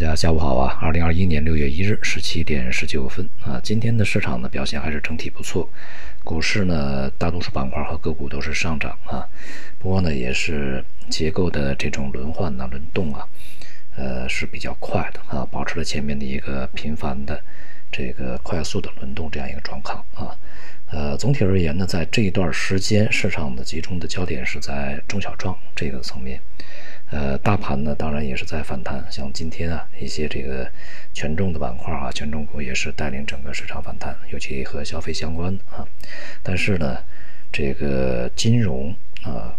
大家下午好啊！二零二一年六月一日十七点十九分啊，今天的市场呢表现还是整体不错，股市呢大多数板块和个股都是上涨啊，不过呢也是结构的这种轮换呢轮动啊，呃是比较快的啊，保持了前面的一个频繁的这个快速的轮动这样一个状况啊，呃总体而言呢，在这一段时间市场的集中的焦点是在中小创这个层面。呃，大盘呢，当然也是在反弹，像今天啊，一些这个权重的板块啊，权重股也是带领整个市场反弹，尤其和消费相关啊。但是呢，这个金融啊、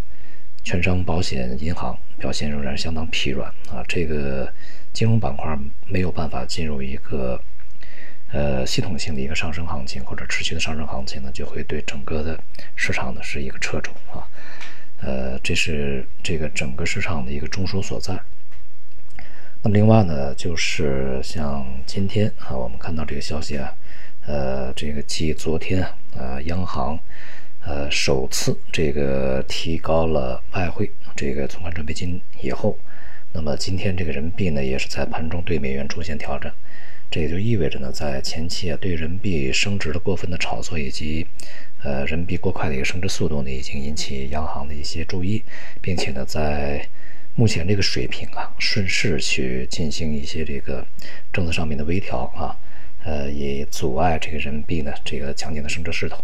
券商、保险、银行表现仍然相当疲软啊。这个金融板块没有办法进入一个呃系统性的一个上升行情或者持续的上升行情呢，就会对整个的市场呢是一个掣肘啊。呃，这是这个整个市场的一个中枢所在。那么另外呢，就是像今天啊，我们看到这个消息啊，呃，这个继昨天啊，呃央行呃首次这个提高了外汇这个存款准备金以后，那么今天这个人民币呢，也是在盘中对美元出现调整。这也就意味着呢，在前期啊，对人民币升值的过分的炒作以及，呃，人民币过快的一个升值速度呢，已经引起央行的一些注意，并且呢，在目前这个水平啊，顺势去进行一些这个政策上面的微调啊，呃，也阻碍这个人民币呢这个强劲的升值势头。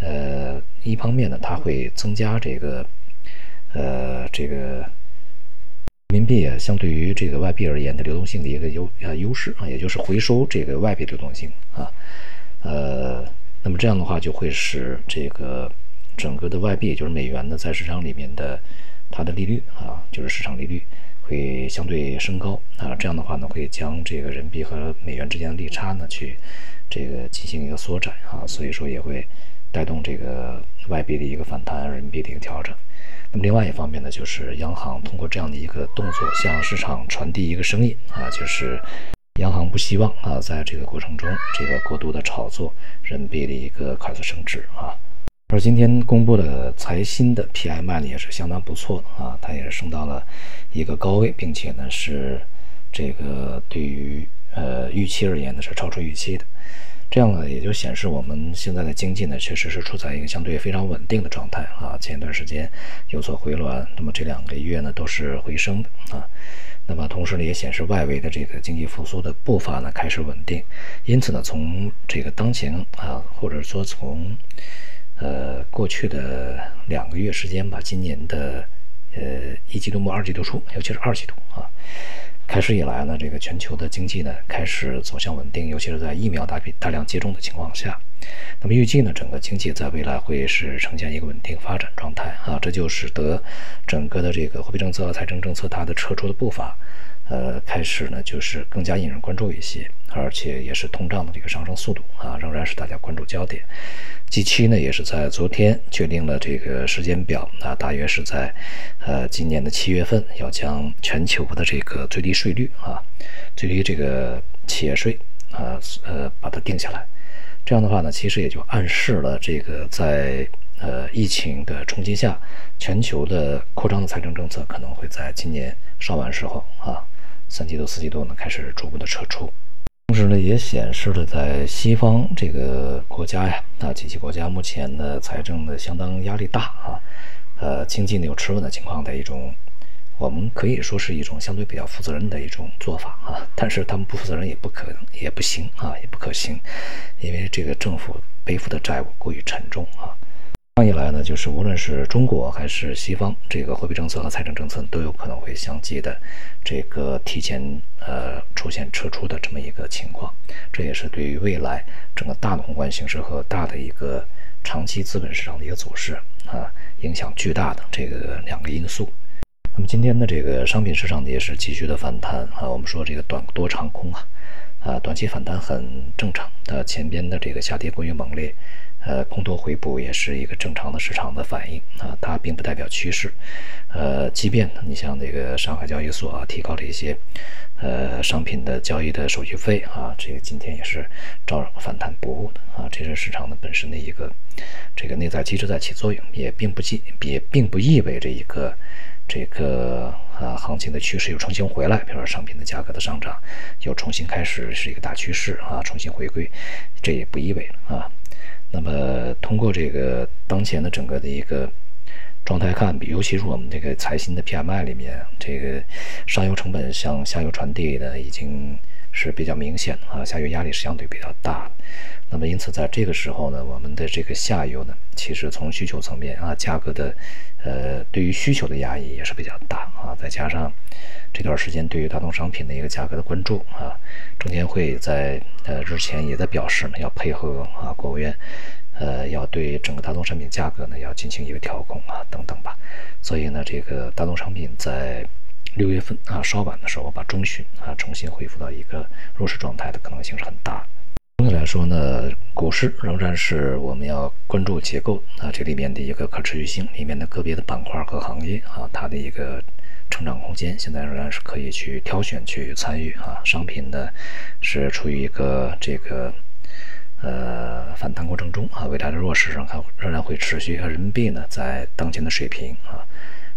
呃，一方面呢，它会增加这个，呃，这个。人民币啊，相对于这个外币而言的流动性的一个优呃优势啊，也就是回收这个外币流动性啊，呃，那么这样的话就会使这个整个的外币，就是美元呢，在市场里面的它的利率啊，就是市场利率会相对升高。啊，这样的话呢，会将这个人民币和美元之间的利差呢，去这个进行一个缩窄啊，所以说也会带动这个外币的一个反弹，人民币的一个调整。那么另外一方面呢，就是央行通过这样的一个动作，向市场传递一个声音啊，就是央行不希望啊，在这个过程中这个过度的炒作人民币的一个快速升值啊。而今天公布的财新的 PMI 呢，也是相当不错的啊，它也是升到了一个高位，并且呢是这个对于呃预期而言呢是超出预期的。这样呢，也就显示我们现在的经济呢，确实是处在一个相对非常稳定的状态啊。前一段时间有所回暖，那么这两个月呢都是回升的啊。那么同时呢，也显示外围的这个经济复苏的步伐呢开始稳定。因此呢，从这个当前啊，或者说从呃过去的两个月时间吧，今年的呃一季度末、二季度初，尤其是二季度啊。开始以来呢，这个全球的经济呢开始走向稳定，尤其是在疫苗大批大量接种的情况下。那么预计呢，整个经济在未来会是呈现一个稳定发展状态啊，这就使得整个的这个货币政策和财政政策它的撤出的步伐，呃，开始呢就是更加引人关注一些，而且也是通胀的这个上升速度啊，仍然是大家关注焦点。G 七呢，也是在昨天确定了这个时间表，啊，大约是在，呃，今年的七月份要将全球的这个最低税率啊，最低这个企业税啊，呃，把它定下来。这样的话呢，其实也就暗示了这个在呃疫情的冲击下，全球的扩张的财政政策可能会在今年上完时候啊，三季度、四季度呢开始逐步的撤出。同时呢，也显示了在西方这个国家呀，那几级国家目前的财政的相当压力大啊，呃，经济呢有吃稳的情况的一种，我们可以说是一种相对比较负责任的一种做法啊。但是他们不负责任也不可能，也不行啊，也不可行，因为这个政府背负的债务过于沉重啊。这样一来呢，就是无论是中国还是西方，这个货币政策和财政政策都有可能会相继的这个提前呃出现撤出的这么一个情况，这也是对于未来整个大的宏观形势和大的一个长期资本市场的一个走势啊影响巨大的这个两个因素。那么今天的这个商品市场呢也是继续的反弹啊，我们说这个短多长空啊，啊短期反弹很正常，它前边的这个下跌过于猛烈。呃，空头回补也是一个正常的市场的反应啊，它并不代表趋势。呃，即便你像那个上海交易所啊，提高了一些呃商品的交易的手续费啊，这个今天也是照反弹不误的啊，这是市场的本身的一个这个内在机制在起作用，也并不意也并不意味着一个这个啊，行情的趋势又重新回来，比如说商品的价格的上涨又重新开始是一个大趋势啊，重新回归，这也不意味啊。那么通过这个当前的整个的一个状态看，尤其是我们这个财新的 PMI 里面，这个上游成本向下游传递的已经是比较明显啊，下游压力是相对比较大的。那么因此在这个时候呢，我们的这个下游呢，其实从需求层面啊，价格的呃对于需求的压抑也是比较大啊，再加上这段时间对于大宗商品的一个价格的关注啊，证监会在呃日前也在表示呢，要配合啊国务院，呃要对整个大宗商品价格呢要进行一个调控啊等等吧，所以呢这个大宗商品在六月份啊稍晚的时候把中旬啊重新恢复到一个弱势状态的可能性是很大。总体来说呢，股市仍然是我们要关注结构啊，这里面的一个可持续性，里面的个别的板块和行业啊，它的一个成长空间，现在仍然是可以去挑选去参与啊。商品呢是处于一个这个呃反弹过程中啊，未来的弱势上看仍然会持续。人民币呢在当前的水平啊。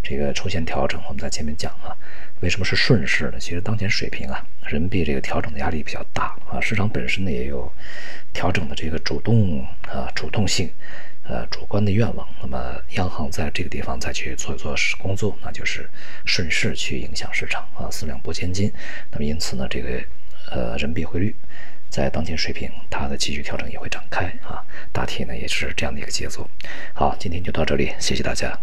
这个出现调整，我们在前面讲啊，为什么是顺势呢？其实当前水平啊，人民币这个调整的压力比较大啊，市场本身呢也有调整的这个主动啊主动性，呃主观的愿望。那么央行在这个地方再去做做工作，那就是顺势去影响市场啊，四两拨千斤。那么因此呢，这个呃人民币汇率在当前水平，它的继续调整也会展开啊，大体呢也是这样的一个节奏。好，今天就到这里，谢谢大家。